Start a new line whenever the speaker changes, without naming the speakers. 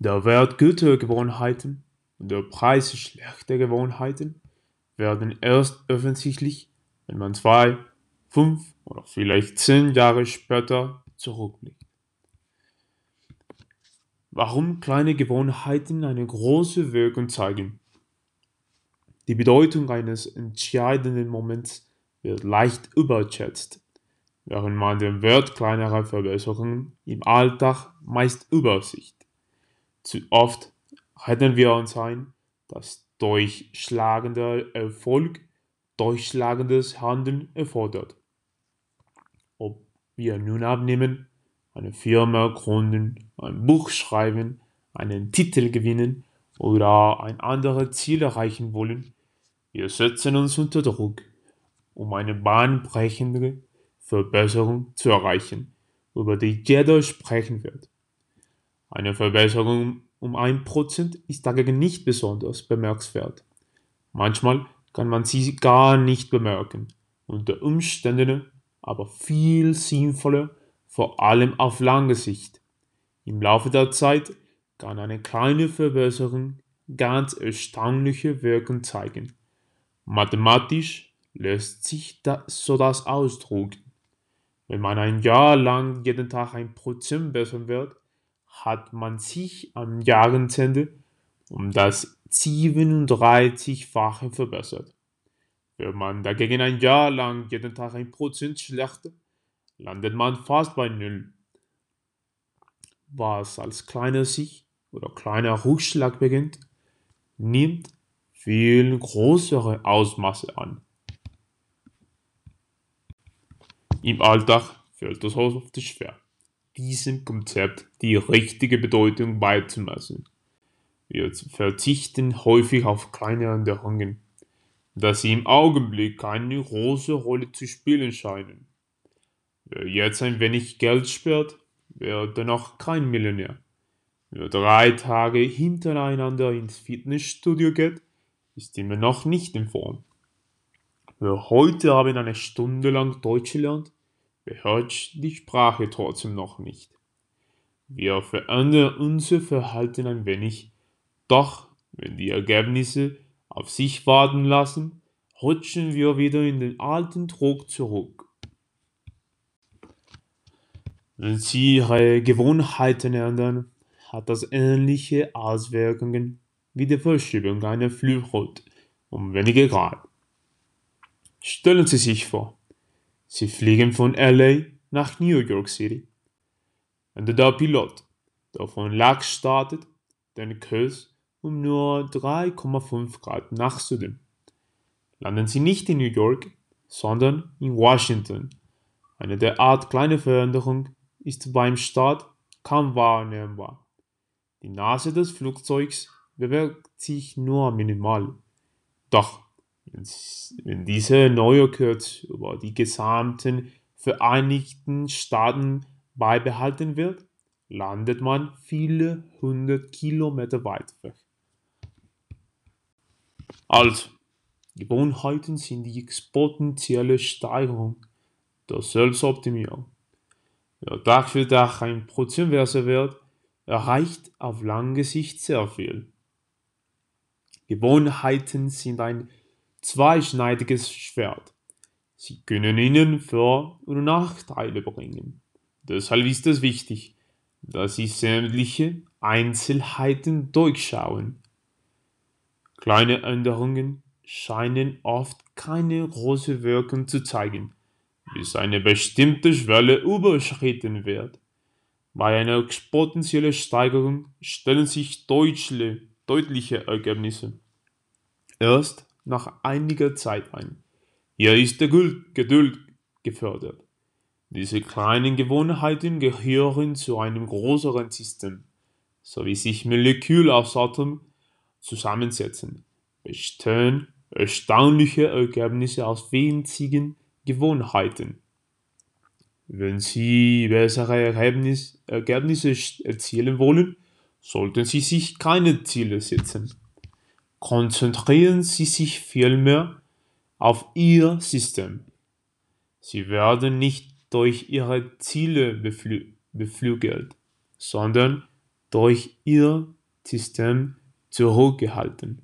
Der Wert guter Gewohnheiten und der Preis schlechter Gewohnheiten werden erst offensichtlich, wenn man zwei, fünf oder vielleicht zehn Jahre später zurückblickt. Warum kleine Gewohnheiten eine große Wirkung zeigen? Die Bedeutung eines entscheidenden Moments wird leicht überschätzt, während man den Wert kleinerer Verbesserungen im Alltag meist übersieht. Zu oft reden wir uns ein, dass durchschlagender Erfolg durchschlagendes Handeln erfordert. Ob wir nun abnehmen, eine Firma gründen, ein Buch schreiben, einen Titel gewinnen oder ein anderes Ziel erreichen wollen, wir setzen uns unter Druck, um eine bahnbrechende Verbesserung zu erreichen, über die jeder sprechen wird. Eine Verbesserung um ein Prozent ist dagegen nicht besonders bemerkenswert. Manchmal kann man sie gar nicht bemerken, unter Umständen aber viel sinnvoller, vor allem auf lange Sicht. Im Laufe der Zeit kann eine kleine Verbesserung ganz erstaunliche Wirkung zeigen. Mathematisch lässt sich das so das ausdrücken. Wenn man ein Jahr lang jeden Tag ein Prozent besser wird, hat man sich am Jahresende um das 37-fache verbessert. Wenn man dagegen ein Jahr lang jeden Tag ein Prozent schlechter, landet man fast bei Null. Was als kleiner Sieg oder kleiner Rückschlag beginnt, nimmt viel größere Ausmaße an. Im Alltag fällt es oft schwer diesem Konzept die richtige Bedeutung beizumessen. Wir verzichten häufig auf kleine Änderungen, da sie im Augenblick keine große Rolle zu spielen scheinen. Wer jetzt ein wenig Geld spart, wird dennoch kein Millionär. Wer drei Tage hintereinander ins Fitnessstudio geht, ist immer noch nicht in Form. Wer heute Abend eine Stunde lang Deutsch lernt, beherrscht die Sprache trotzdem noch nicht. Wir verändern unser Verhalten ein wenig, doch wenn die Ergebnisse auf sich warten lassen, rutschen wir wieder in den alten Druck zurück. Wenn Sie Ihre Gewohnheiten ändern, hat das ähnliche Auswirkungen wie die Verschiebung einer Flughut um wenige Grad. Stellen Sie sich vor, Sie fliegen von LA nach New York City. Wenn der Pilot, der von LAX startet, den Kurs um nur 3,5 Grad nach Süden. Landen Sie nicht in New York, sondern in Washington. Eine derart kleine Veränderung ist beim Start kaum wahrnehmbar. Die Nase des Flugzeugs bewegt sich nur minimal. Doch wenn diese neue über die gesamten Vereinigten Staaten beibehalten wird, landet man viele hundert Kilometer weit weg. Also, Gewohnheiten sind die exponentielle Steigerung der Selbstoptimierung. Wer Tag für Tag ein Prozent besser wird, erreicht auf lange Sicht sehr viel. Gewohnheiten sind ein zweischneidiges Schwert. Sie können Ihnen Vor- und Nachteile bringen. Deshalb ist es wichtig, dass Sie sämtliche Einzelheiten durchschauen. Kleine Änderungen scheinen oft keine große Wirkung zu zeigen, bis eine bestimmte Schwelle überschritten wird. Bei einer exponentiellen Steigerung stellen sich deutliche Ergebnisse. Erst nach einiger Zeit ein. Hier ist der Geduld gefördert. Diese kleinen Gewohnheiten gehören zu einem größeren System, so wie sich Moleküle aus Atom zusammensetzen, bestehen erstaunliche Ergebnisse aus winzigen Gewohnheiten. Wenn Sie bessere Ergebnis, Ergebnisse erzielen wollen, sollten Sie sich keine Ziele setzen. Konzentrieren Sie sich vielmehr auf Ihr System. Sie werden nicht durch Ihre Ziele beflü beflügelt, sondern durch ihr System zurückgehalten.